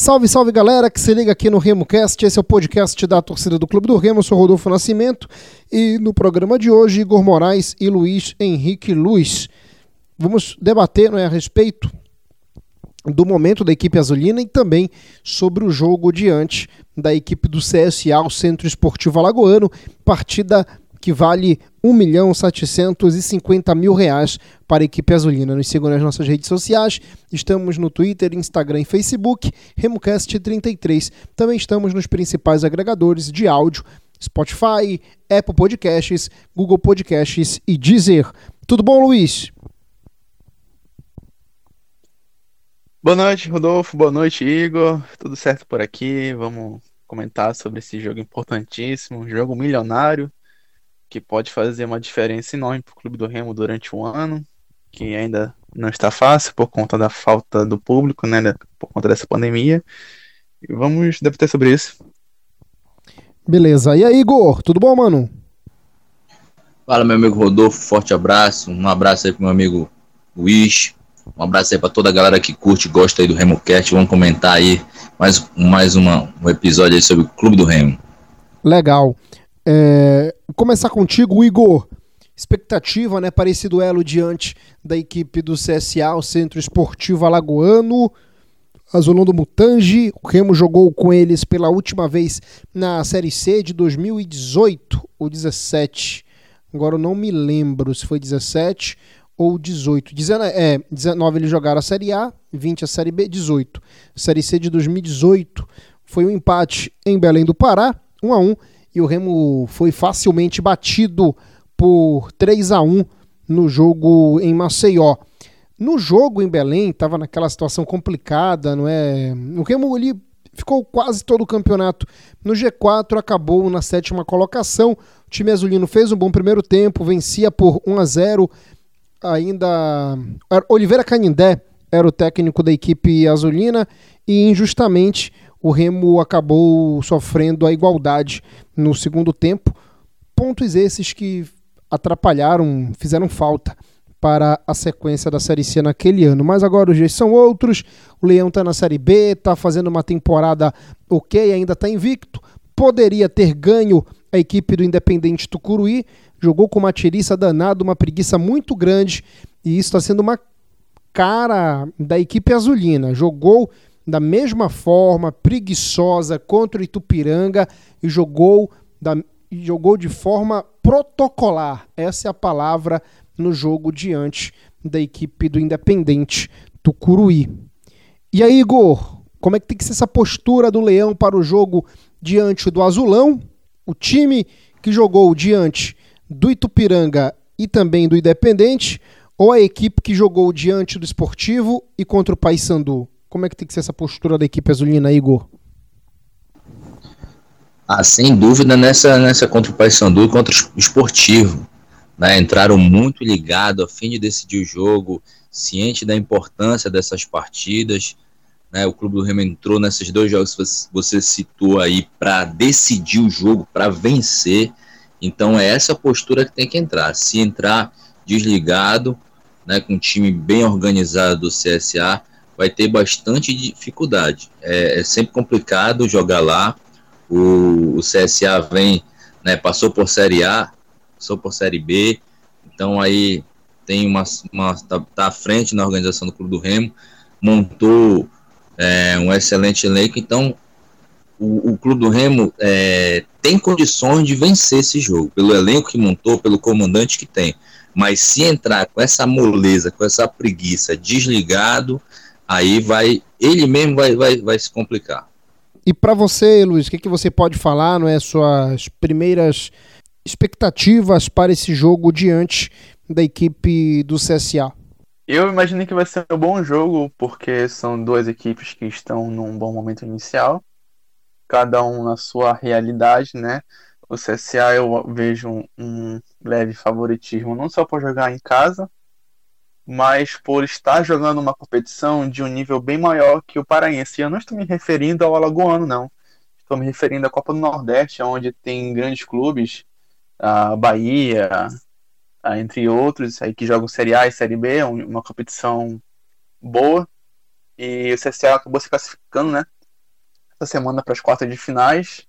Salve, salve galera que se liga aqui no RemoCast. Esse é o podcast da torcida do Clube do Remo. Eu sou Rodolfo Nascimento e no programa de hoje, Igor Moraes e Luiz Henrique Luiz. Vamos debater não é, a respeito do momento da equipe azulina e também sobre o jogo diante da equipe do CSA, o Centro Esportivo Alagoano, partida que vale 1 milhão 750 mil reais para a equipe azulina. Nos sigam nas nossas redes sociais, estamos no Twitter, Instagram e Facebook, RemoCast33. Também estamos nos principais agregadores de áudio, Spotify, Apple Podcasts, Google Podcasts e Deezer. Tudo bom, Luiz? Boa noite, Rodolfo. Boa noite, Igor. Tudo certo por aqui? Vamos comentar sobre esse jogo importantíssimo, jogo milionário que pode fazer uma diferença enorme para o Clube do Remo durante o ano, que ainda não está fácil por conta da falta do público, né, por conta dessa pandemia. E vamos debater sobre isso. Beleza. E aí, Igor, tudo bom, mano? Fala, meu amigo Rodolfo, forte abraço. Um abraço aí pro meu amigo Luiz. Um abraço aí para toda a galera que curte e gosta aí do Remo Cast. Vamos comentar aí mais, mais uma, um episódio aí sobre o Clube do Remo. Legal. É, começar contigo, Igor. Expectativa né, para esse duelo diante da equipe do CSA, o Centro Esportivo Alagoano. Azulão do Mutange, o Remo jogou com eles pela última vez na Série C de 2018 ou 17. Agora eu não me lembro se foi 17 ou 18. 19, é, 19 eles jogaram a Série A, 20 a Série B, 18. Série C de 2018 foi um empate em Belém do Pará, 1 a 1 e o Remo foi facilmente batido por 3 a 1 no jogo em Maceió. No jogo em Belém, estava naquela situação complicada, não é? O Remo ele ficou quase todo o campeonato no G4, acabou na sétima colocação. O time azulino fez um bom primeiro tempo, vencia por 1 a 0. Ainda Oliveira Canindé era o técnico da equipe azulina e injustamente o Remo acabou sofrendo a igualdade no segundo tempo. Pontos esses que atrapalharam, fizeram falta para a sequência da Série C naquele ano. Mas agora os dias são outros. O Leão está na Série B, está fazendo uma temporada ok, ainda está invicto. Poderia ter ganho a equipe do Independente Tucuruí. Jogou com uma tiriça danada, uma preguiça muito grande. E isso está sendo uma cara da equipe azulina. Jogou da mesma forma, preguiçosa contra o Itupiranga e jogou, da, jogou de forma protocolar. Essa é a palavra no jogo diante da equipe do Independente Tucuruí. E aí, Igor, como é que tem que ser essa postura do Leão para o jogo diante do Azulão? O time que jogou diante do Itupiranga e também do Independente, ou a equipe que jogou diante do Esportivo e contra o Paysandu? Como é que tem que ser essa postura da equipe azulina, Igor? Ah, sem dúvida nessa, nessa contra o Paysandu e contra o Esportivo. Né? Entraram muito ligados a fim de decidir o jogo, ciente da importância dessas partidas. Né? O Clube do Remo entrou nesses dois jogos que você citou aí para decidir o jogo, para vencer. Então é essa postura que tem que entrar. Se entrar desligado, né, com um time bem organizado do CSA, vai ter bastante dificuldade. É, é sempre complicado jogar lá. O, o CSA vem, né, passou por Série A, passou por Série B, então aí tem uma, uma tá, tá à frente na organização do Clube do Remo, montou é, um excelente elenco, então o, o Clube do Remo é, tem condições de vencer esse jogo, pelo elenco que montou, pelo comandante que tem. Mas se entrar com essa moleza, com essa preguiça, desligado, aí vai ele mesmo vai, vai, vai se complicar. E para você, Luiz, o que, que você pode falar, não é suas primeiras expectativas para esse jogo diante da equipe do CSA? Eu imagino que vai ser um bom jogo, porque são duas equipes que estão num bom momento inicial, cada um na sua realidade, né? O CSA eu vejo um leve favoritismo, não só por jogar em casa, mas por estar jogando uma competição de um nível bem maior que o paraense. Eu não estou me referindo ao alagoano, não. Estou me referindo à Copa do Nordeste, onde tem grandes clubes, a Bahia, a, entre outros, aí que jogam Série A e Série B, uma competição boa. E o CSA acabou se classificando, né? essa semana para as quartas de finais,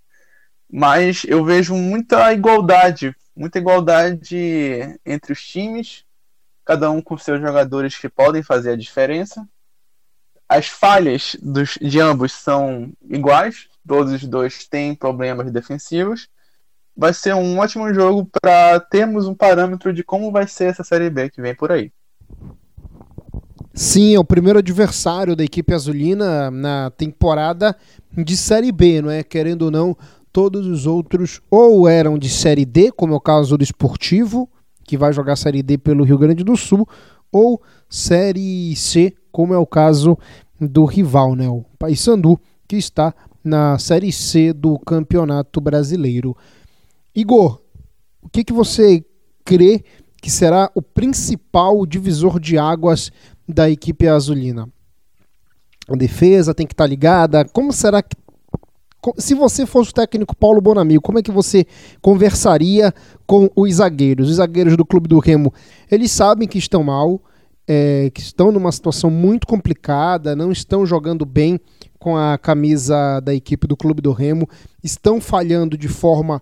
mas eu vejo muita igualdade, muita igualdade entre os times, cada um com seus jogadores que podem fazer a diferença. As falhas dos, de ambos são iguais, todos os dois têm problemas defensivos. Vai ser um ótimo jogo para termos um parâmetro de como vai ser essa Série B que vem por aí. Sim, é o primeiro adversário da equipe azulina na temporada de Série B, não é? Querendo ou não, todos os outros ou eram de Série D, como é o caso do Esportivo, que vai jogar Série D pelo Rio Grande do Sul, ou Série C, como é o caso do rival, né? O Paysandu, que está na Série C do Campeonato Brasileiro. Igor, o que, que você crê que será o principal divisor de águas da equipe azulina? A defesa tem que estar ligada. Como será que se você fosse o técnico Paulo Bonamigo, como é que você conversaria com os zagueiros? Os zagueiros do Clube do Remo, eles sabem que estão mal, é, que estão numa situação muito complicada, não estão jogando bem com a camisa da equipe do Clube do Remo, estão falhando de forma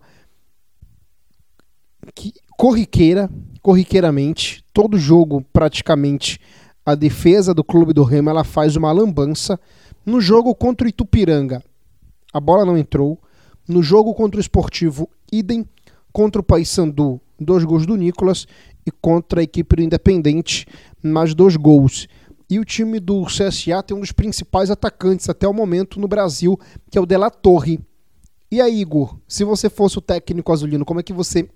que, corriqueira, corriqueiramente, todo jogo praticamente a defesa do Clube do Remo ela faz uma lambança. No jogo contra o Itupiranga, a bola não entrou. No jogo contra o Esportivo, idem. Contra o Paysandu, dois gols do Nicolas. E contra a equipe do Independente, mais dois gols. E o time do CSA tem um dos principais atacantes até o momento no Brasil, que é o Della Torre. E aí, Igor, se você fosse o técnico azulino, como é que você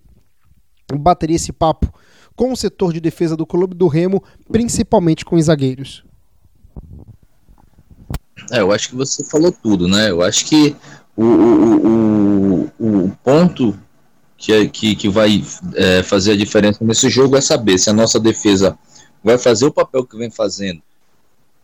bateria esse papo com o setor de defesa do Clube do Remo, principalmente com os zagueiros? É, eu acho que você falou tudo, né? Eu acho que o, o, o, o ponto que, é, que, que vai é, fazer a diferença nesse jogo é saber se a nossa defesa vai fazer o papel que vem fazendo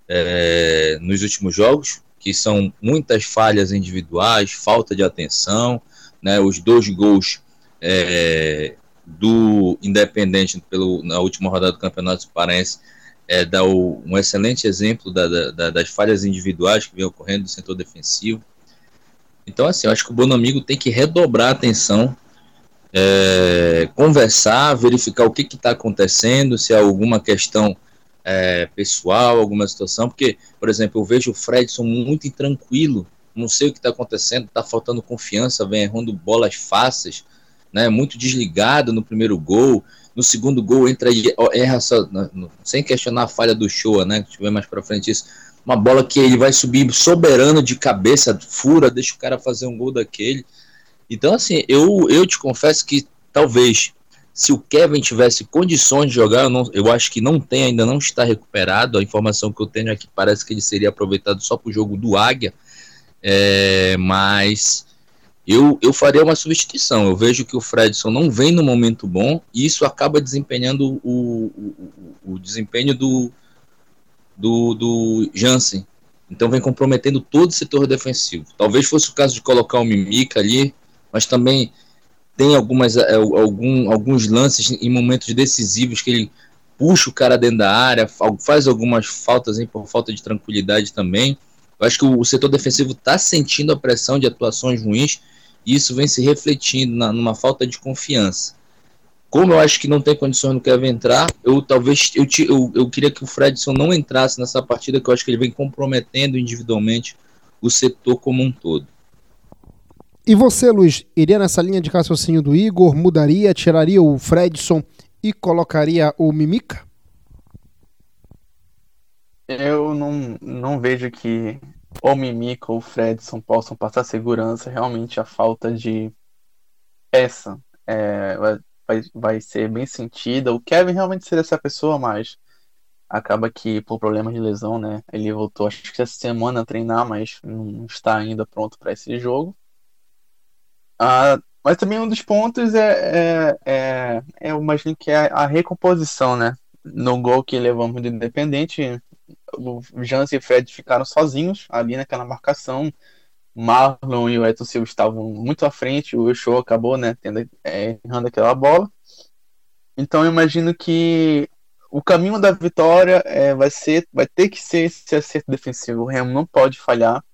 é, nos últimos jogos, que são muitas falhas individuais, falta de atenção, né? Os dois gols é, do Independente pelo, na última rodada do Campeonato Paraense é, dá o, um excelente exemplo da, da, das falhas individuais que vem ocorrendo no setor defensivo. Então, assim, eu acho que o Bonamigo tem que redobrar a atenção, é, conversar, verificar o que está acontecendo, se há alguma questão é, pessoal, alguma situação, porque, por exemplo, eu vejo o Fredson muito intranquilo, não sei o que está acontecendo, está faltando confiança, vem errando bolas fáceis, né, muito desligado no primeiro gol, no segundo gol entra erra só, sem questionar a falha do Shoa, né? Que tiver mais para frente isso. Uma bola que ele vai subir soberano de cabeça, fura, deixa o cara fazer um gol daquele. Então, assim, eu, eu te confesso que talvez se o Kevin tivesse condições de jogar, eu, não, eu acho que não tem, ainda não está recuperado. A informação que eu tenho aqui parece que ele seria aproveitado só para o jogo do Águia. É, mas eu, eu faria uma substituição. Eu vejo que o Fredson não vem no momento bom e isso acaba desempenhando o, o, o desempenho do, do, do Jansen. Então vem comprometendo todo o setor defensivo. Talvez fosse o caso de colocar o Mimica ali, mas também tem algumas, é, algum, alguns lances em momentos decisivos que ele puxa o cara dentro da área, faz algumas faltas por falta de tranquilidade também. Eu acho que o setor defensivo está sentindo a pressão de atuações ruins isso vem se refletindo na, numa falta de confiança. Como eu acho que não tem condições no Kevin entrar, eu talvez eu, eu, eu queria que o Fredson não entrasse nessa partida, que eu acho que ele vem comprometendo individualmente o setor como um todo. E você, Luiz, iria nessa linha de raciocínio do Igor, mudaria, tiraria o Fredson e colocaria o Mimica? Eu não, não vejo que ou Mimica ou Fredson possam passar segurança, realmente a falta de peça é, vai, vai ser bem sentida. O Kevin realmente seria essa pessoa, mas acaba que por problemas de lesão, né? Ele voltou acho que essa semana a treinar, mas não está ainda pronto para esse jogo. Ah, mas também um dos pontos é, é, é, é eu imagino que é a recomposição, né? No gol que levamos do Independente, o Jansen e o Fred ficaram sozinhos ali naquela marcação. Marlon e o Edson Silva estavam muito à frente, o show acabou, né, tendo, é, errando aquela bola. Então eu imagino que o caminho da vitória é, vai ser, vai ter que ser esse acerto defensivo. O Remo não pode falhar.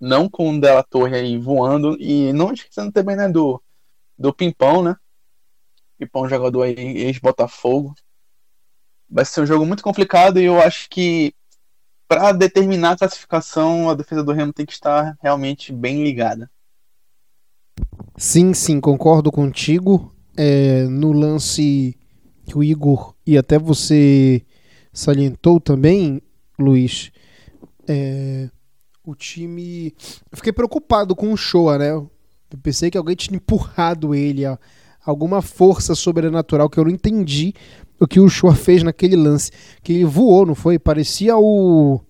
não com o Della Torre aí voando, e não esquecendo também, né, do, do Pimpão, né? Pimpão, jogador aí, ex-Botafogo. Vai ser um jogo muito complicado e eu acho que para determinar a classificação, a defesa do Remo tem que estar realmente bem ligada. Sim, sim, concordo contigo. É, no lance que o Igor e até você salientou também, Luiz, é, o time. Eu fiquei preocupado com o Shoa, né? Eu pensei que alguém tinha empurrado ele, alguma força sobrenatural que eu não entendi o que o Shoa fez naquele lance. Que ele voou, não foi? Parecia o.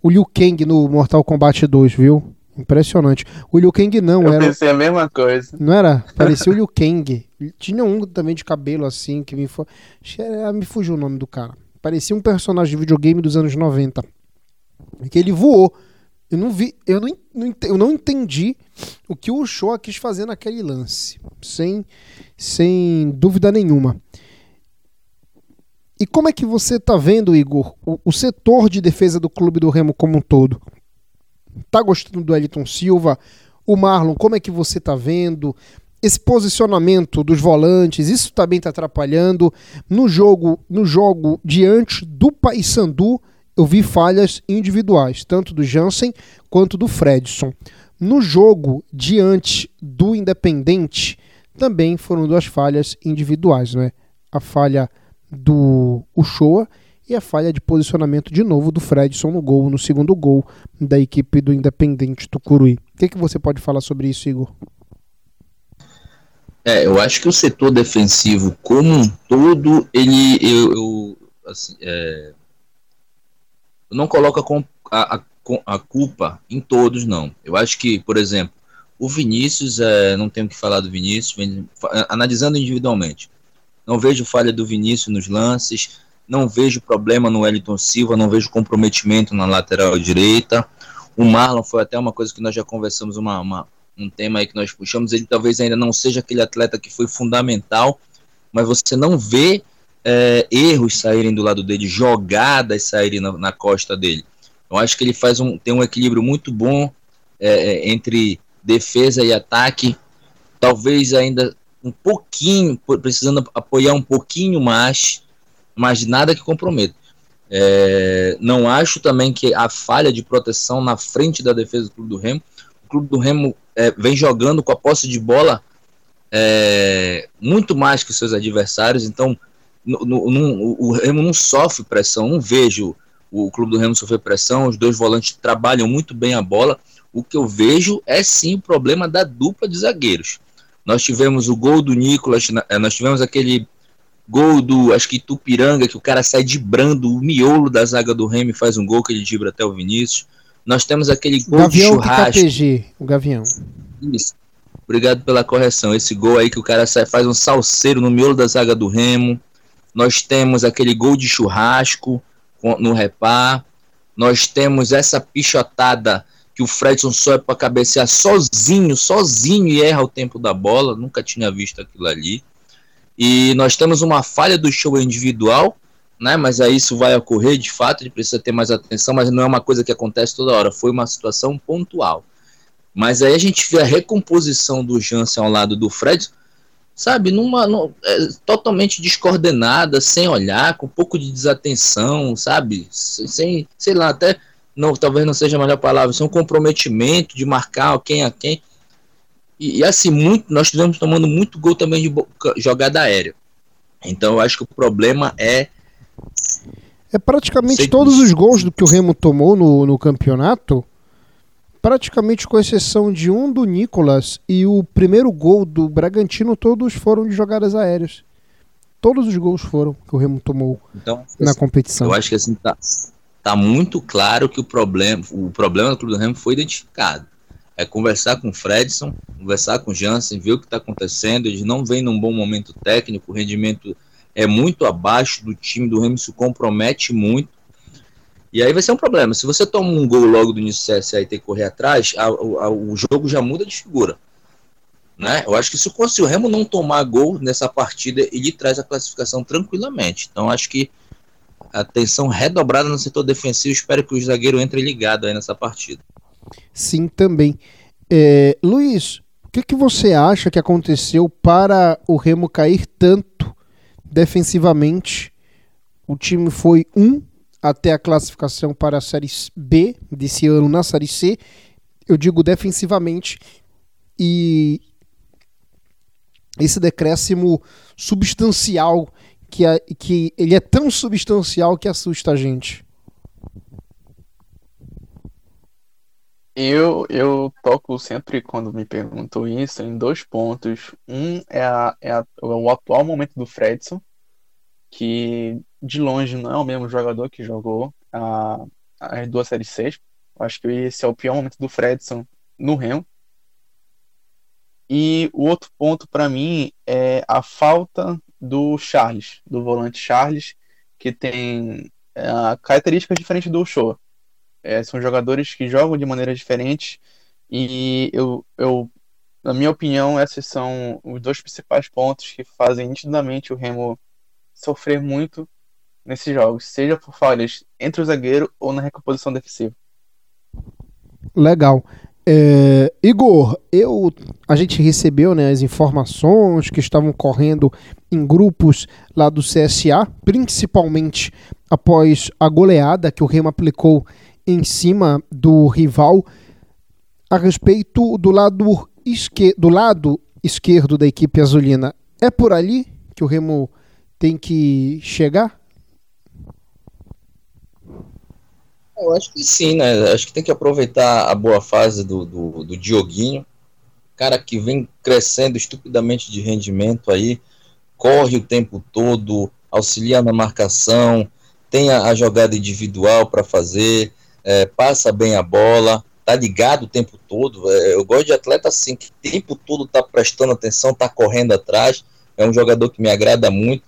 O Liu Kang no Mortal Kombat 2, viu? Impressionante. O Liu Kang não eu era. Pensei a mesma coisa. Não era? Parecia o Liu Kang. Tinha um também de cabelo assim que me, me fugiu o nome do cara. Parecia um personagem de videogame dos anos 90. Que ele voou. Eu não vi, eu não, eu não entendi o que o Shoa quis fazer naquele lance. Sem, sem dúvida nenhuma. E como é que você está vendo, Igor, o, o, setor de defesa do clube do Remo como um todo? Tá gostando do Elton Silva? O Marlon, como é que você está vendo? Esse posicionamento dos volantes, isso também está atrapalhando. No jogo, no jogo diante do Paysandu, eu vi falhas individuais, tanto do Jansen quanto do Fredson. No jogo diante do Independente, também foram duas falhas individuais, né? A falha do Uchoa e a falha de posicionamento de novo do Fredson no gol, no segundo gol da equipe do Independente Tucuruí. O que, que você pode falar sobre isso, Igor? É, eu acho que o setor defensivo como um todo, ele, eu, eu assim, é, eu não coloco a, a, a, culpa em todos, não. Eu acho que, por exemplo, o Vinícius, é, não tenho que falar do Vinícius, analisando individualmente. Não vejo falha do Vinícius nos lances, não vejo problema no Wellington Silva, não vejo comprometimento na lateral direita. O Marlon foi até uma coisa que nós já conversamos, uma, uma, um tema aí que nós puxamos. Ele talvez ainda não seja aquele atleta que foi fundamental, mas você não vê é, erros saírem do lado dele, jogadas saírem na, na, costa dele. Eu acho que ele faz um, tem um equilíbrio muito bom é, é entre defesa e ataque. Talvez ainda um pouquinho, precisando apoiar um pouquinho mais, mas nada que comprometa. É, não acho também que a falha de proteção na frente da defesa do Clube do Remo. O Clube do Remo é, vem jogando com a posse de bola é, muito mais que seus adversários, então no, no, no, o Remo não sofre pressão, não vejo o Clube do Remo sofrer pressão, os dois volantes trabalham muito bem a bola. O que eu vejo é sim o problema da dupla de zagueiros. Nós tivemos o gol do Nicolas, eh, nós tivemos aquele gol do, acho que Tupiranga, que o cara sai de brando, o miolo da zaga do Remy faz um gol que ele dibra até o Vinícius. Nós temos aquele gol Gavião de churrasco. KTG, o Gavião. Isso. Obrigado pela correção. Esse gol aí que o cara sai, faz um salseiro no miolo da zaga do Remo. Nós temos aquele gol de churrasco no repar. Nós temos essa pichotada que o Fredson sobe para cabecear sozinho, sozinho e erra o tempo da bola. Nunca tinha visto aquilo ali. E nós temos uma falha do show individual, né? Mas aí isso vai ocorrer de fato, ele precisa ter mais atenção, mas não é uma coisa que acontece toda hora, foi uma situação pontual. Mas aí a gente vê a recomposição do Jansen ao lado do Fredson, sabe, numa, numa é, totalmente descoordenada, sem olhar, com um pouco de desatenção, sabe, sem, sei lá, até não, talvez não seja a melhor palavra, isso é um comprometimento de marcar quem a quem. E, e assim, muito, nós estivemos tomando muito gol também de jogada aérea. Então eu acho que o problema é. É praticamente todos os gols do que o Remo tomou no, no campeonato, praticamente com exceção de um do Nicolas e o primeiro gol do Bragantino, todos foram de jogadas aéreas. Todos os gols foram que o Remo tomou então, na assim, competição. Eu acho que assim tá, tá muito claro que o problema, o problema do Clube do Remo foi identificado. É conversar com o Fredson, conversar com o Jansen, ver o que está acontecendo. Eles não vêm num bom momento técnico, o rendimento é muito abaixo do time do Remo, se compromete muito. E aí vai ser um problema. Se você toma um gol logo do início do CSA e tem que correr atrás, a, a, o jogo já muda de figura. Né? Eu acho que se, se o Remo não tomar gol nessa partida, ele traz a classificação tranquilamente. Então acho que atenção redobrada no setor defensivo. Espero que o zagueiro entre ligado aí nessa partida. sim também. É, Luiz, o que, que você acha que aconteceu para o Remo cair tanto defensivamente? O time foi um até a classificação para a Série B desse ano na Série C. Eu digo defensivamente. E esse decréscimo substancial que, a, que ele é tão substancial que assusta a gente. Eu, eu toco sempre quando me perguntam isso em dois pontos. Um é, a, é, a, é o atual momento do Fredson, que de longe não é o mesmo jogador que jogou a, as duas séries 6. Acho que esse é o pior momento do Fredson no Remo. E o outro ponto para mim é a falta do Charles, do volante Charles, que tem é, características diferentes do Show. É, são jogadores que jogam de maneira diferente e eu, eu, na minha opinião, esses são os dois principais pontos que fazem nitidamente o Remo sofrer muito nesses jogos, seja por falhas entre o zagueiro ou na recomposição defensiva. Legal. É, Igor, eu, a gente recebeu né, as informações que estavam correndo em grupos lá do CSA, principalmente após a goleada que o Remo aplicou em cima do rival a respeito do lado, do lado esquerdo da equipe azulina. É por ali que o Remo tem que chegar? Eu acho que sim, né? Acho que tem que aproveitar a boa fase do, do, do Dioguinho, cara que vem crescendo estupidamente de rendimento aí, corre o tempo todo, auxilia na marcação, tem a, a jogada individual para fazer, é, passa bem a bola, tá ligado o tempo todo. É, eu gosto de atleta assim, que o tempo todo tá prestando atenção, tá correndo atrás. É um jogador que me agrada muito.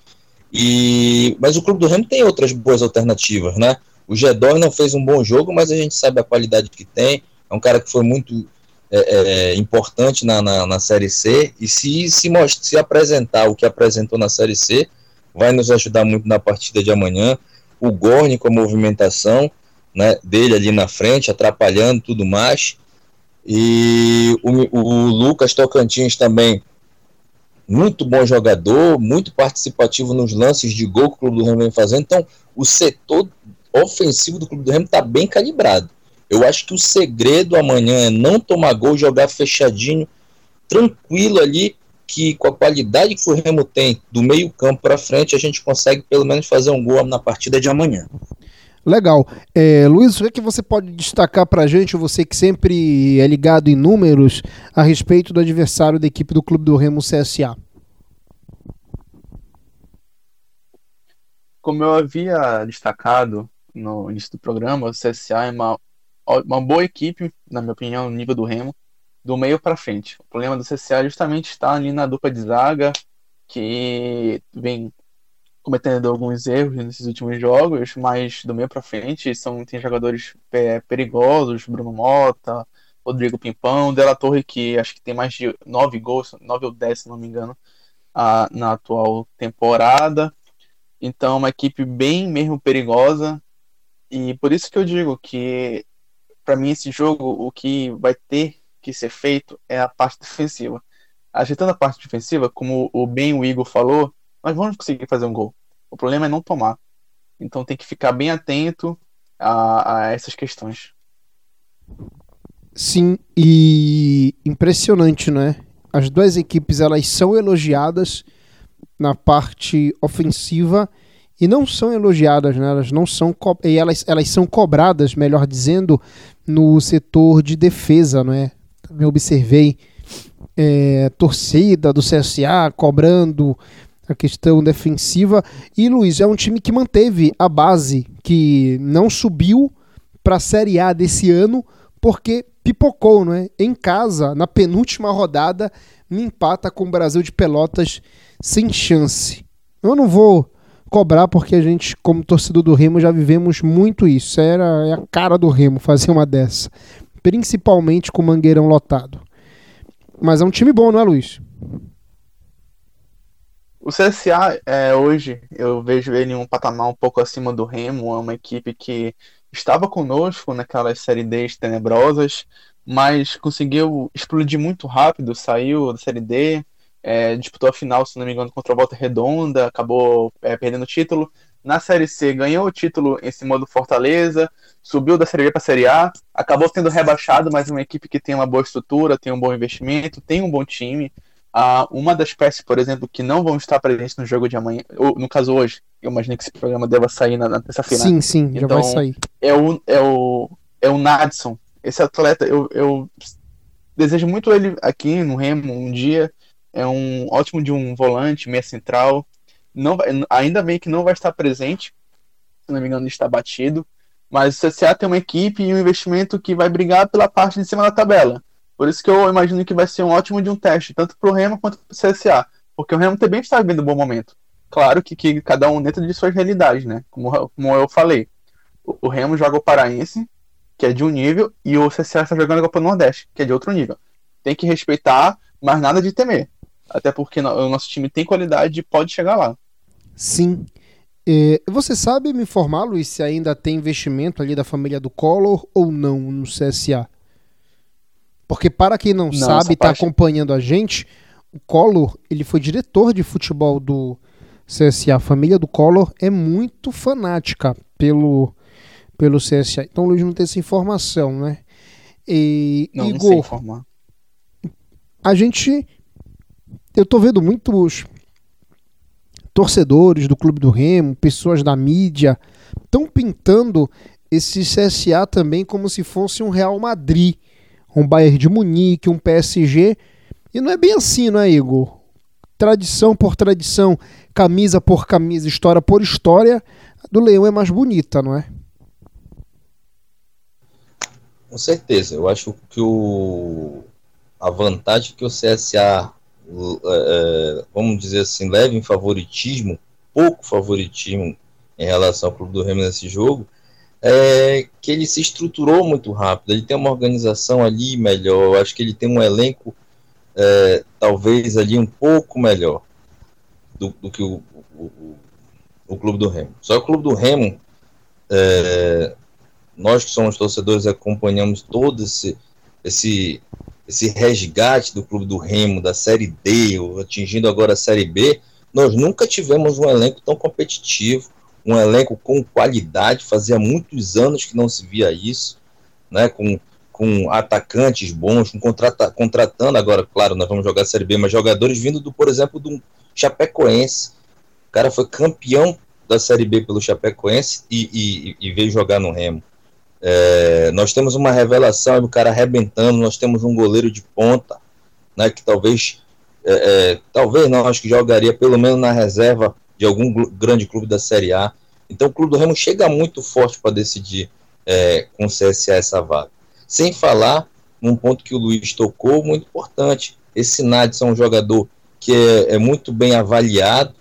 E mas o clube do Remo tem outras boas alternativas, né? O Gedor não fez um bom jogo, mas a gente sabe a qualidade que tem. É um cara que foi muito é, é, importante na, na, na, Série C. E se, se, se apresentar o que apresentou na Série C, vai nos ajudar muito na partida de amanhã. O Gorni com a movimentação né, dele ali na frente, atrapalhando tudo mais. E o, o Lucas Tocantins também, muito bom jogador, muito participativo nos lances de gol que o Clube do Remo vem fazendo. Então, o setor ofensivo do Clube do Remo está bem calibrado. Eu acho que o segredo amanhã é não tomar gol, jogar fechadinho, tranquilo ali, que com a qualidade que o Remo tem do meio campo para frente, a gente consegue pelo menos fazer um gol na partida de amanhã. Legal. É, Luiz, o que, é que você pode destacar para a gente, você que sempre é ligado em números, a respeito do adversário da equipe do Clube do Remo CSA? Como eu havia destacado no início do programa, o CSA é uma, uma boa equipe, na minha opinião, no nível do Remo, do meio para frente. O problema do CSA justamente está ali na dupla de zaga, que vem cometendo alguns erros nesses últimos jogos, mas do meio para frente são tem jogadores é, perigosos, Bruno Mota, Rodrigo Pimpão, Della Torre que acho que tem mais de nove gols, nove ou dez, se não me engano, a, na atual temporada. Então, uma equipe bem mesmo perigosa. E por isso que eu digo que para mim esse jogo o que vai ter que ser feito é a parte defensiva. Ajeitando a parte defensiva, como o bem o Igor falou, nós vamos conseguir fazer um gol. O problema é não tomar. Então tem que ficar bem atento a, a essas questões. Sim, e impressionante, né? As duas equipes elas são elogiadas na parte ofensiva e não são elogiadas, né? Elas não são e elas, elas são cobradas, melhor dizendo, no setor de defesa, não é? Também observei é, torcida do CSA cobrando a questão defensiva. E Luiz, é um time que manteve a base, que não subiu para a Série A desse ano, porque pipocou, não é? Em casa, na penúltima rodada, me empata com o Brasil de Pelotas sem chance. Eu não vou cobrar porque a gente, como torcedor do Remo, já vivemos muito isso. Era é a cara do Remo fazer uma dessa, principalmente com o Mangueirão lotado. Mas é um time bom, não é, Luiz? O CSA, é, hoje, eu vejo ele em um patamar um pouco acima do Remo, é uma equipe que estava conosco naquelas Série D tenebrosas, mas conseguiu explodir muito rápido, saiu da Série D, é, disputou a final, se não me engano, contra a Volta Redonda, acabou é, perdendo o título. Na Série C ganhou o título em cima do Fortaleza, subiu da Série B para a Série A, acabou sendo rebaixado, mas uma equipe que tem uma boa estrutura, tem um bom investimento, tem um bom time. Ah, uma das peças, por exemplo, que não vão estar presentes no jogo de amanhã, ou no caso hoje, eu imagino que esse programa deva sair na, na terça-feira. Sim, sim, já então, vai sair. É o, é o, é o Nadson. Esse atleta, eu, eu desejo muito ele aqui no Remo um dia. É um ótimo de um volante, meia central. Não ainda bem que não vai estar presente. Se não me engano, está batido. Mas o CCA tem uma equipe e um investimento que vai brigar pela parte de cima da tabela. Por isso que eu imagino que vai ser um ótimo de um teste, tanto para o Remo quanto para o CSA. Porque o Remo também está vivendo um bom momento. Claro que, que cada um dentro de suas realidades, né? Como, como eu falei. O, o Remo joga o Paraense, que é de um nível, e o CSA está jogando a Copa do Nordeste, que é de outro nível. Tem que respeitar, mas nada de temer. Até porque o nosso time tem qualidade e pode chegar lá. Sim. É, você sabe me informar, Luiz, se ainda tem investimento ali da família do Collor ou não no CSA? Porque para quem não, não sabe, está parte... acompanhando a gente, o Collor, ele foi diretor de futebol do CSA. A família do Collor é muito fanática pelo, pelo CSA. Então o Luiz não tem essa informação, né? E, não, Igor, não sei informar. a gente... Eu tô vendo muitos torcedores do Clube do Remo, pessoas da mídia, estão pintando esse CSA também como se fosse um Real Madrid um Bayern de Munique, um PSG. E não é bem assim, não é, Igor? Tradição por tradição, camisa por camisa, história por história, a do Leão é mais bonita, não é? Com certeza. Eu acho que o, a vantagem que o CSA, é, vamos dizer assim, leva em favoritismo, pouco favoritismo em relação ao Clube do Remo nesse jogo, é que ele se estruturou muito rápido, ele tem uma organização ali melhor, eu acho que ele tem um elenco é, talvez ali um pouco melhor do, do que o, o, o, Clube do Remo. Só o Clube do Remo, é, nós que somos torcedores acompanhamos todo esse, esse, esse resgate do Clube do Remo, da Série D, atingindo agora a Série B, nós nunca tivemos um elenco tão competitivo, um elenco com qualidade, fazia muitos anos que não se via isso, né, com, com atacantes bons, com contrata, contratando agora, claro, nós vamos jogar a Série B, mas jogadores vindo, do, por exemplo, do Chapecoense. O cara foi campeão da Série B pelo Chapecoense e, e, e veio jogar no Remo. É, nós temos uma revelação do cara arrebentando, nós temos um goleiro de ponta, né, que talvez, é, é, talvez não, acho que jogaria pelo menos na reserva de algum grande clube da Série A. Então o Clube do Remo chega muito forte para decidir é, com o CSA essa vaga. Sem falar num ponto que o Luiz tocou, muito importante. Esse Nadson é um jogador que é, é muito bem avaliado,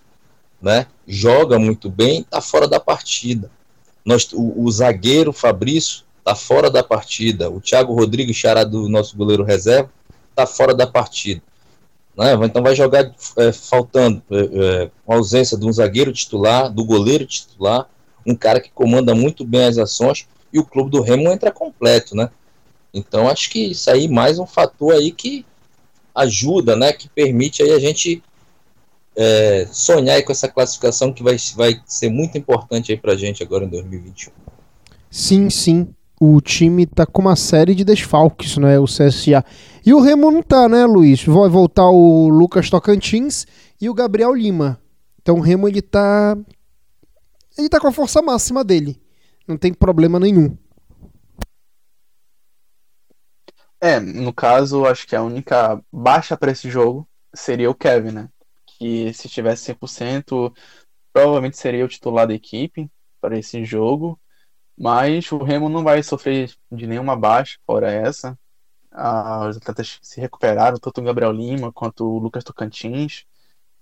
né? joga muito bem, está fora da partida. Nós, o, o zagueiro Fabrício está fora da partida. O Thiago Rodrigues, chará do nosso goleiro reserva, está fora da partida. Né? Então vai jogar é, faltando, é, é, com a ausência de um zagueiro titular, do goleiro titular, um cara que comanda muito bem as ações, e o clube do Remo entra completo, né? Então acho que isso aí mais um fator aí que ajuda, né? Que permite aí a gente é, sonhar com essa classificação que vai, vai ser muito importante aí pra gente agora em 2021. Sim, sim o time tá com uma série de desfalques, né? O CSA. E o Remo não tá, né, Luiz? Vai voltar o Lucas Tocantins e o Gabriel Lima. Então o Remo ele tá ele tá com a força máxima dele. Não tem problema nenhum. É, no caso, acho que a única baixa para esse jogo seria o Kevin, né? Que se tivesse 100%, provavelmente seria o titular da equipe para esse jogo. Mas o Remo não vai sofrer de nenhuma baixa fora essa. Ah, os atletas se recuperaram, tanto o Gabriel Lima quanto o Lucas Tocantins.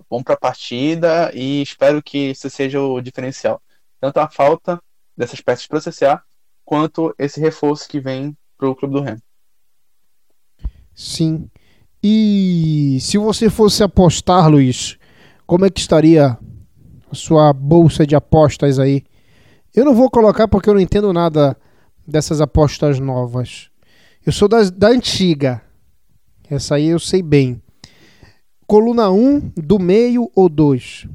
Vão para a partida e espero que esse seja o diferencial. Tanto a falta dessas peças para CCA, quanto esse reforço que vem para o Clube do Remo. Sim. E se você fosse apostar, Luiz, como é que estaria a sua bolsa de apostas aí Eu não vou colocar porque eu não entendo nada dessas apostas novas. Eu sou das, da antiga. Essa aí eu sei bem. Coluna 1, do meio ou 2?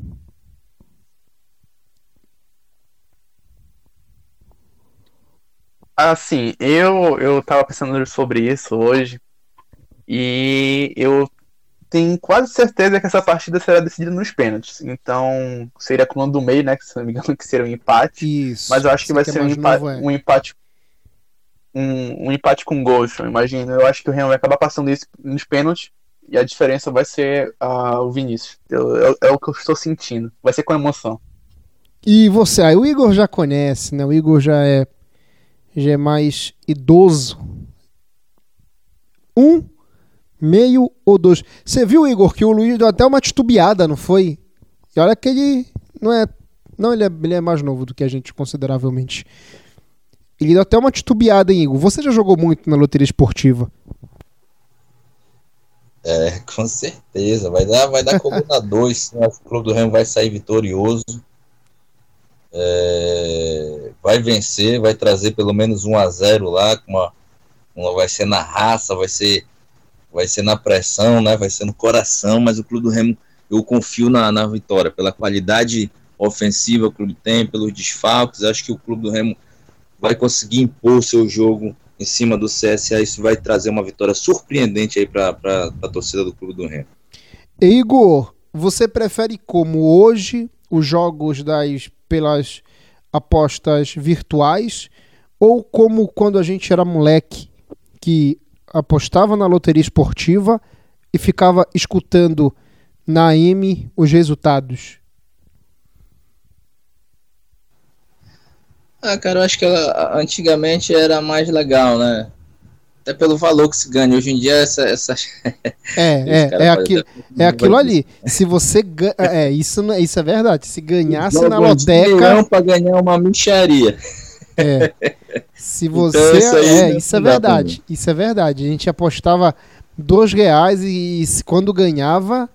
Assim, eu eu tava pensando sobre isso hoje e eu tenho quase certeza que essa partida será decidida nos pênaltis. Então, seria a coluna do meio, né, que se não me engano que seria um empate. Isso. Mas eu acho que vai é ser um, empa novo, é. um empate um, um empate com gols, eu imagino. Eu acho que o Real vai acabar passando isso nos pênaltis e a diferença vai ser ah, o Vinícius. Eu- eu- é o que eu estou sentindo. Vai ser com emoção. E você? Aí o Igor já conhece, né? O Igor já é já é mais idoso. Um, meio ou dois? Você viu, Igor, que o Luiz deu até uma titubeada, não foi? E olha que ele não é. Não, ele é, ele é mais novo do que a gente, consideravelmente. Ele deu até uma titubeada, hein, Igor? Você já jogou muito na loteria esportiva? É, com certeza. Vai dar, vai dar coluna 2. O Clube do Remo vai sair vitorioso. É, vai vencer, vai trazer pelo menos 1 a 0 lá. Com uma, uma- vai ser na raça, vai ser, vai ser na pressão, né? Vai ser no coração. Mas o Clube do Remo, eu confio na, na vitória pela qualidade ofensiva que o clube tem, pelos desfalques. Acho que o Clube do Remo vai conseguir impor o seu jogo em cima do CSA. Isso vai trazer uma vitória surpreendente aí para a torcida do Clube do Remo. Igor, você prefere como hoje os jogos das pelas apostas virtuais ou como quando a gente era moleque que apostava na loteria esportiva e ficava escutando na AM os resultados? Ah, cara, eu acho que ela, antigamente era mais legal, né? Até pelo valor que se ganha. Hoje em dia, essa. essa... É, é, é aquilo, é aquilo ali. Se você ganha, é isso, não- isso é verdade. Se ganhasse na loteca, pra ganhar uma micharia. É. Se você. Então, isso aí é, isso é verdade. Isso é verdade. A gente apostava dois reais e se- quando ganhava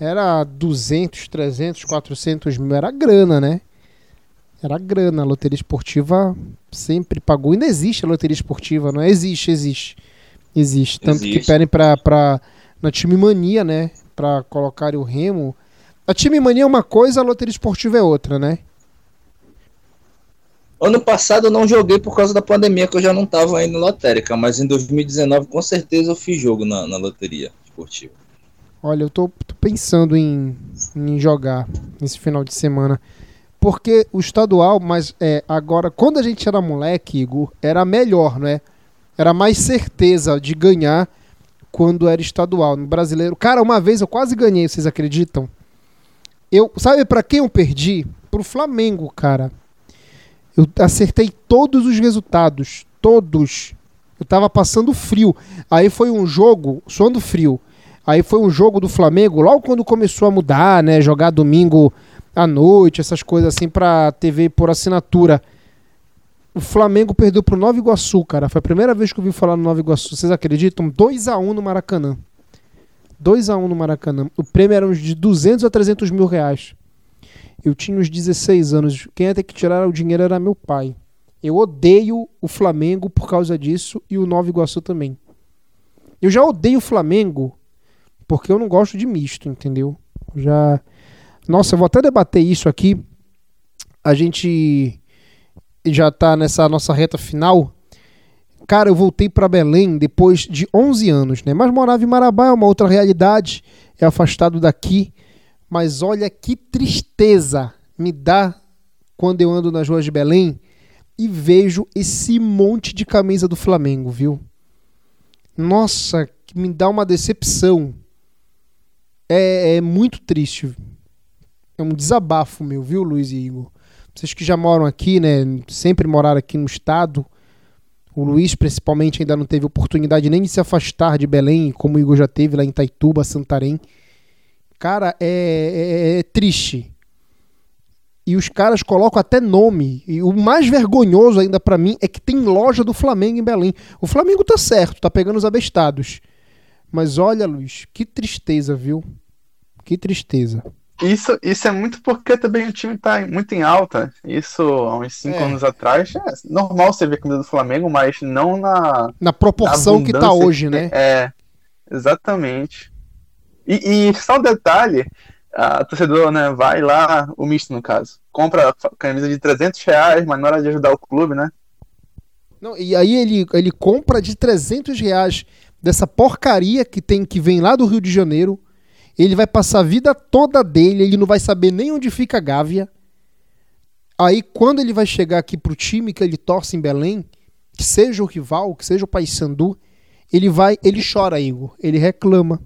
era 200, 300, 400 mil. Era grana, né? Era grana. A loteria esportiva sempre pagou. Ainda existe a loteria esportiva, não é? Existe, existe. Existe. Tanto que Existe. pedem pra, pra, na time mania, né? Pra colocar o remo. A time mania é uma coisa, a loteria esportiva é outra, né? Ano passado eu não joguei por causa da pandemia, que eu já não tava indo lotérica, mas em 2019 com certeza eu fiz jogo na, na loteria esportiva. Olha, eu tô, tô pensando em, em jogar esse final de semana. Porque o estadual, mas é, agora, quando a gente era moleque, Igor, era melhor, né? Era mais certeza de ganhar quando era estadual. No brasileiro. Cara, uma vez eu quase ganhei, vocês acreditam? Eu, sabe pra quem eu perdi? Pro Flamengo, cara. Eu acertei todos os resultados. Todos. Eu tava passando frio. Aí foi um jogo, suando frio. Aí foi um jogo do Flamengo, logo quando começou a mudar, né? Jogar domingo à noite, essas coisas assim pra TV por assinatura. O Flamengo perdeu pro Nova Iguaçu, cara. Foi a primeira vez que eu ouvi falar no Nova Iguaçu. Vocês acreditam? 2x1 no Maracanã. 2x1 no Maracanã. O prêmio era de 200 a 300 mil reais. Eu tinha uns 16 anos. Quem ia ter que tirar o dinheiro era meu pai. Eu odeio o Flamengo por causa disso e o Nova Iguaçu também. Eu já odeio o Flamengo porque eu não gosto de misto, entendeu? Já. Nossa, eu vou até debater isso aqui. A gente já tá nessa nossa reta final. Cara, eu voltei para Belém depois de 11 anos, né? Mas morava em Marabá, é uma outra realidade, é afastado daqui. Mas olha que tristeza me dá quando eu ando nas ruas de Belém e vejo esse monte de camisa do Flamengo, viu? Nossa, que me dá uma decepção. É, é muito triste. É um desabafo meu, viu, Luiz e Igor? Vocês que já moram aqui, né? Sempre moraram aqui no estado. O Luiz, principalmente, ainda não teve oportunidade nem de se afastar de Belém, como o Igor já teve lá em Taituba, Santarém. Cara, é, é- é triste. E os caras colocam até nome. E o mais vergonhoso ainda pra mim é que tem loja do Flamengo em Belém. O Flamengo tá certo, tá pegando os abestados. Mas olha, Luiz, que tristeza, viu? Que tristeza. isso, isso é muito porque também o time tá muito em alta. Isso há uns 5 é. anos atrás é normal você ver a camisa do Flamengo, mas não na. Na proporção na que tá hoje, né? É, exatamente. E, e só um detalhe: a torcedor né, vai lá, o misto no caso, compra a camisa de 300 reais, mas na hora de ajudar o clube, né? Não, e aí ele, ele compra de 300 reais dessa porcaria que tem que vem lá do Rio de Janeiro. Ele vai passar a vida toda dele, ele não vai saber nem onde fica a Gávea. Aí quando ele vai chegar aqui pro time que ele torce em Belém, que seja o rival, que seja o Paysandu, ele vai, ele chora, Igor, ele reclama.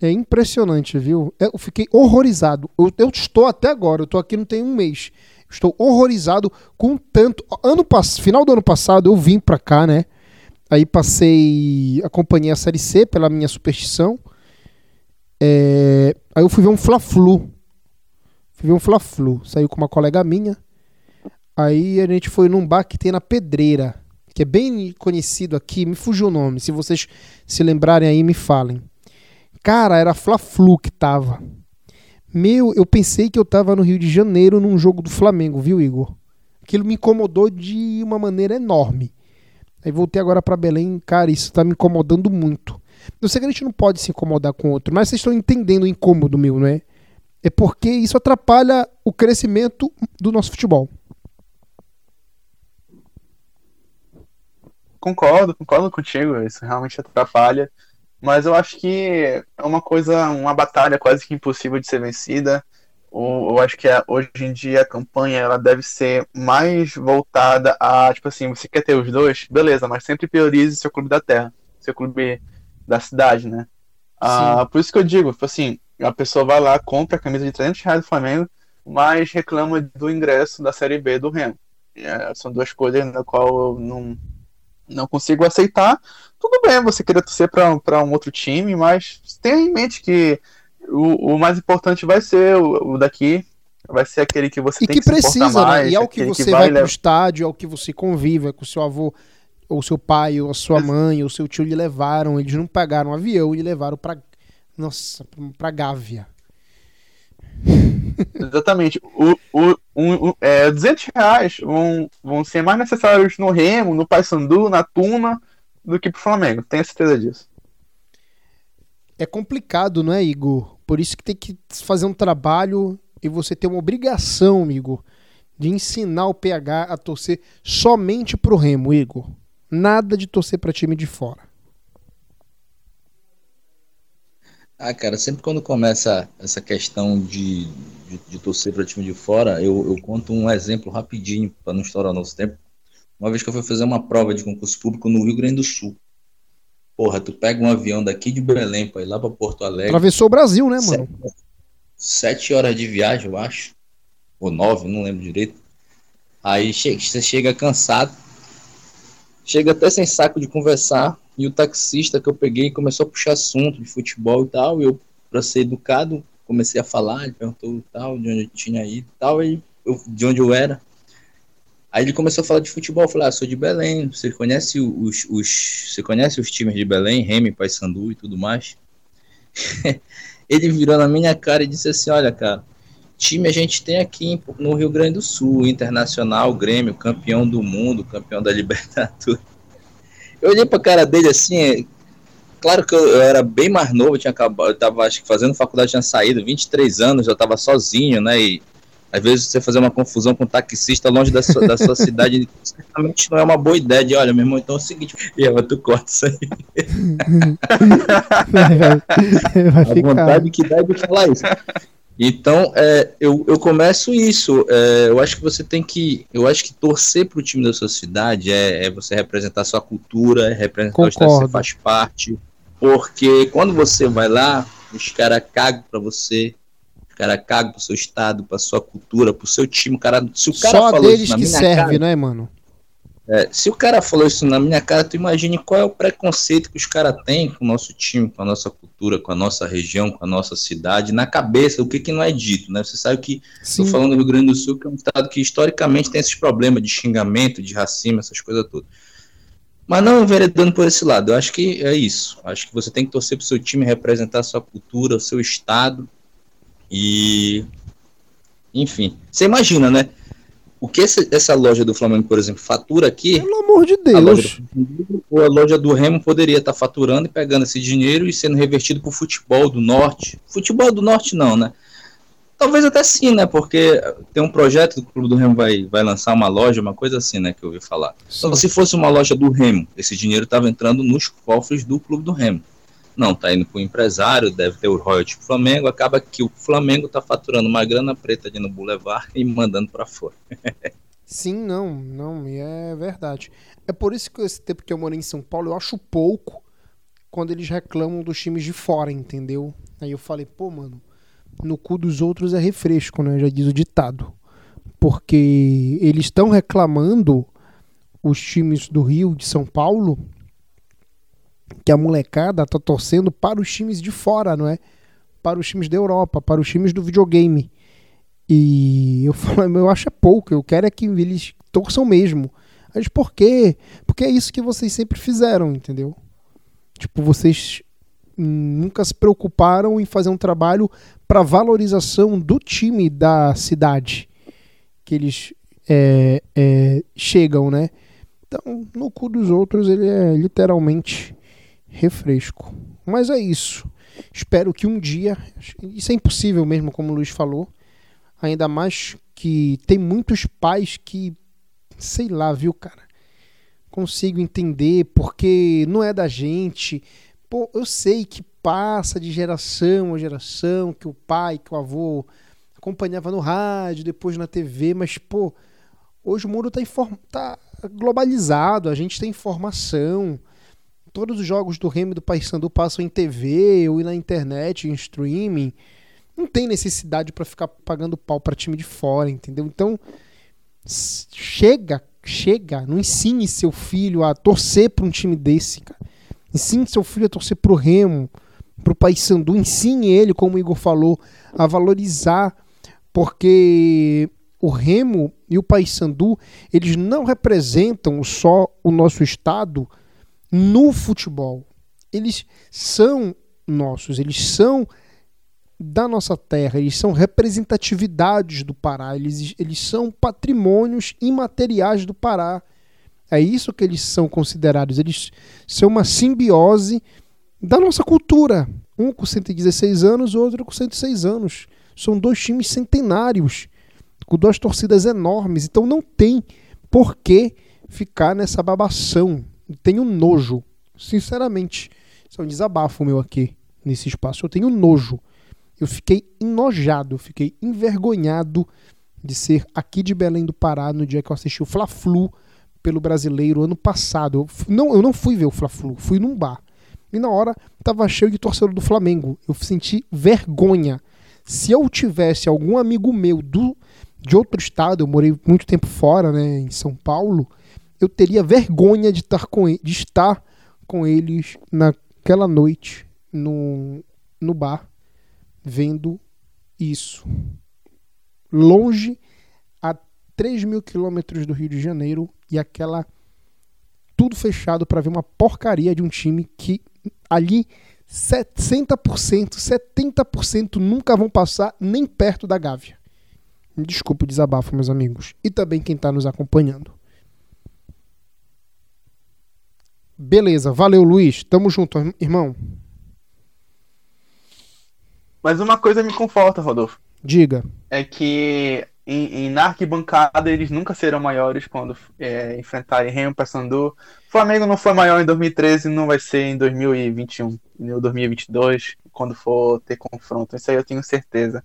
É impressionante, viu? Eu fiquei horrorizado. Eu, eu estou até agora, eu estou aqui não tem um mês. Estou horrorizado com tanto. Ano final do ano passado eu vim para cá, né? Aí passei. Acompanhei a Série C pela minha superstição. É, aí eu fui ver um Fla-Flu. Fui ver um Fla-Flu. Saiu com uma colega minha. Aí a gente foi num bar que tem na Pedreira. Que é bem conhecido aqui. Me fugiu o nome. Se vocês se lembrarem aí, me falem. Cara, era Fla-Flu que tava. Meu, eu pensei que eu tava no Rio de Janeiro num jogo do Flamengo, viu, Igor? Aquilo me incomodou de uma maneira enorme. Aí voltei agora para Belém, cara, isso tá me incomodando muito. Eu sei que a gente não pode se incomodar com outro, mas vocês estão entendendo o incômodo meu, não é? É porque isso atrapalha o crescimento do nosso futebol. Concordo, concordo contigo, isso realmente atrapalha. Mas eu acho que é uma coisa, uma batalha quase que impossível de ser vencida. Eu acho que hoje em dia a campanha ela deve ser mais voltada a, tipo assim, você quer ter os dois? Beleza, mas sempre priorize seu clube da terra, seu clube da cidade, né? Ah, por isso que eu digo, tipo assim, a pessoa vai lá, compra a camisa de 300 reais do Flamengo, mas reclama do ingresso da Série B do Remo. É, são duas coisas na qual eu não, não consigo aceitar. Tudo bem você querer torcer para um outro time, mas tenha em mente que o, o mais importante vai ser o, o daqui, vai ser aquele que você e tem que, que precisa, mais, né? E é o que você que vai, vai pro estádio, é o que você convive, é com o seu avô, ou seu pai, ou a sua mãe, ou seu tio lhe levaram. Eles não pegaram um avião e levaram para nossa, para Gávea. Exatamente. O, o, um, é, 200 reais vão, vão ser mais necessários no Remo, no Paysandu, na Tuna, do que pro Flamengo. Tenho certeza disso. É complicado, não é, Igor? Por isso que tem que fazer um trabalho e você tem uma obrigação, Igor, de ensinar o PH a torcer somente pro Remo, Igor. Nada de torcer para time de fora. Ah, cara, sempre quando começa essa questão de, de, de torcer para time de fora, eu, eu conto um exemplo rapidinho para não estourar o nosso tempo. Uma vez que eu fui fazer uma prova de concurso público no Rio Grande do Sul. Porra, tu pega um avião daqui de Belém para ir lá para Porto Alegre. Atravessou o Brasil, né, mano? Sete, sete, horas de viagem, eu acho. Ou nove, não lembro direito. Aí você chega cansado. Chega até sem saco de conversar. E o taxista que eu peguei começou a puxar assunto de futebol e tal. E eu, pra ser educado, comecei a falar. Ele perguntou tal, de onde eu tinha ido e tal. E de onde eu era. Aí ele começou a falar de futebol, eu falei, ah, sou de Belém, você conhece os, os, você conhece os times de Belém, Remy, Paysandu e tudo mais? ele virou na minha cara e disse assim, olha, cara, time a gente tem aqui no Rio Grande do Sul, Internacional, Grêmio, campeão do mundo, campeão da Libertadores. Eu olhei pra cara dele assim, claro que eu, era bem mais novo, eu tinha acabado, eu tava acho que fazendo faculdade, tinha saído, 23 anos, eu tava sozinho, né, e às vezes você fazer uma confusão com um taxista longe da sua, da sua cidade certamente não é uma boa ideia de, olha, meu irmão, então é o seguinte, e ela, tu corta isso aí. vai, vai a vontade que dá de falar isso. Então, é, eu, eu começo isso. É, eu acho que você tem que. Eu acho que torcer para o time da sua cidade é, é você representar sua cultura, é representar Concordo. o estado que você faz parte. Porque quando você vai lá, os caras cagam para você, cara caga pro seu estado, pra sua cultura, pro seu time. O cara, se o cara Só falou deles isso na que serve, cara, né, mano? É, se o cara falou isso na minha cara, tu imagine qual é o preconceito que os caras têm com o nosso time, com a nossa cultura, com a nossa região, com a nossa cidade, na cabeça, o que, que não é dito, né? Você sabe que, estou falando do Rio Grande do Sul, que é um estado que historicamente tem esses problemas de xingamento, de racismo, essas coisas todas. Mas não enveredando por esse lado. Eu acho que é isso. Acho que você tem que torcer para o seu time representar a sua cultura, o seu estado. E. Enfim. Você imagina, né? O que essa, essa loja do Flamengo, por exemplo, fatura aqui. Pelo amor de Deus. A loja do, ou a loja do Remo poderia estar tá faturando e pegando esse dinheiro e sendo revertido para o futebol do norte. Futebol do norte, não, né? Talvez até sim, né? Porque tem um projeto que o Clube do Remo vai, vai lançar uma loja, uma coisa assim, né? Que eu ouvi falar. Sim. Então, se fosse uma loja do Remo, esse dinheiro estava entrando nos cofres do Clube do Remo. Não, tá indo para o empresário, deve ter o royalty pro Flamengo, acaba que o Flamengo tá faturando uma grana preta ali no Boulevard e mandando para fora. Sim, não, não, e é verdade. É por isso que esse tempo que eu morei em São Paulo, eu acho pouco quando eles reclamam dos times de fora, entendeu? Aí eu falei, pô, mano, no cu dos outros é refresco, né? Já diz o ditado. Porque eles estão reclamando os times do Rio, de São Paulo, que a molecada tá torcendo para os times de fora, não é? Para os times da Europa, para os times do videogame. E eu falo, eu acho é pouco, eu quero é que eles torçam mesmo. Mas por quê? Porque é isso que vocês sempre fizeram, entendeu? Tipo, vocês nunca se preocuparam em fazer um trabalho para valorização do time da cidade que eles é, é, chegam, né? Então, no cu dos outros, ele é literalmente refresco. Mas é isso. Espero que um dia, isso é impossível mesmo, como o Luiz falou, ainda mais que tem muitos pais que, sei lá, viu, cara, consigo entender porque não é da gente, Pô, eu sei que passa de geração a geração, que o pai, que o avô acompanhava no rádio, depois na TV, mas, pô, hoje o mundo tá, tá globalizado, a gente tem informação. Todos os jogos do Remo e do Paysandu passam em TV ou na internet, em streaming. Não tem necessidade para ficar pagando pau para time de fora, entendeu? Então, chega, chega, não ensine seu filho a torcer para um time desse, cara. Ensine seu filho a torcer pro Remo, pro Paysandu. Ensine ele, como o Igor falou, a valorizar, porque o Remo e o Paysandu, eles não representam só o nosso estado no futebol. Eles são nossos, eles são da nossa terra, eles são representatividades do Pará, eles, eles são patrimônios imateriais do Pará. É isso que eles são considerados. Eles são uma simbiose da nossa cultura. Um com 116 anos, outro com 106 anos. São dois times centenários, com duas torcidas enormes. Então não tem por que ficar nessa babação. Tenho nojo, sinceramente. Isso é um desabafo meu aqui, nesse espaço. Eu tenho nojo. Eu fiquei enojado, fiquei envergonhado de ser aqui de Belém do Pará no dia que eu assisti o Fla-Flu pelo brasileiro ano passado. Eu não, eu não fui ver o Fla-Flu, fui num bar. E na hora tava cheio de torcedor do Flamengo. Eu senti vergonha. Se eu tivesse algum amigo meu do de outro estado, eu morei muito tempo fora, né, em São Paulo, eu teria vergonha de estar com, de estar com eles naquela noite no, no bar vendo isso. Longe 3 mil quilômetros do Rio de Janeiro e aquela tudo fechado para ver uma porcaria de um time que ali 60%, 70% nunca vão passar nem perto da Gávea. Desculpa o desabafo, meus amigos. E também quem está nos acompanhando. Beleza, valeu Luiz. Tamo junto, irmão. Mas uma coisa me conforta, Rodolfo. Diga. É que em, em, na arquibancada eles nunca serão maiores quando é, enfrentarem Remo Paysandu. O Flamengo não foi maior em 2013, não vai ser em 2021, ou 2022, quando for ter confronto. Isso aí eu tenho certeza.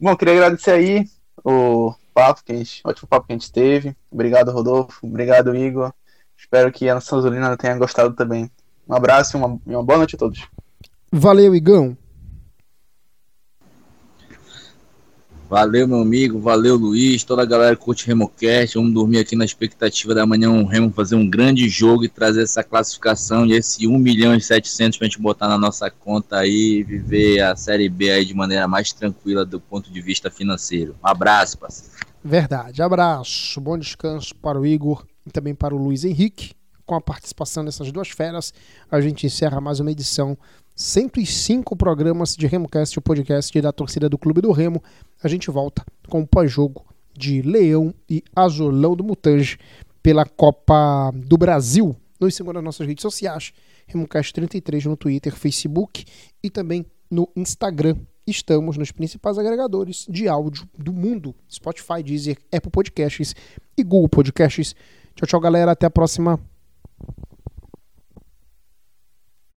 Bom, queria agradecer aí o papo, que a gente, ótimo papo que a gente teve. Obrigado, Rodolfo. Obrigado, Igor. Espero que a nossa Azulina tenha gostado também. Um abraço e uma, uma boa noite a todos. Valeu, Igão. Valeu, meu amigo. Valeu, Luiz. Toda a galera que curte RemoCast. Vamos dormir aqui na expectativa da manhã um Remo fazer um grande jogo e trazer essa classificação e esse 1 milhão e 700 pra gente botar na nossa conta aí e viver a Série B aí de maneira mais tranquila do ponto de vista financeiro. Um abraço, parceiro. Verdade. Abraço. Bom descanso para o Igor e também para o Luiz Henrique. com a participação dessas duas feras, a gente encerra mais uma edição 105 programas de RemoCast, o podcast da torcida do Clube do Remo. A gente volta com o pós-jogo de Leão e Azulão do Mutange pela Copa do Brasil. Nos sigam nas nossas redes sociais, RemoCast33 no Twitter, Facebook e também no Instagram. Estamos nos principais agregadores de áudio do mundo: Spotify, Deezer, Apple Podcasts e Google Podcasts. Tchau, tchau, galera. Até a próxima.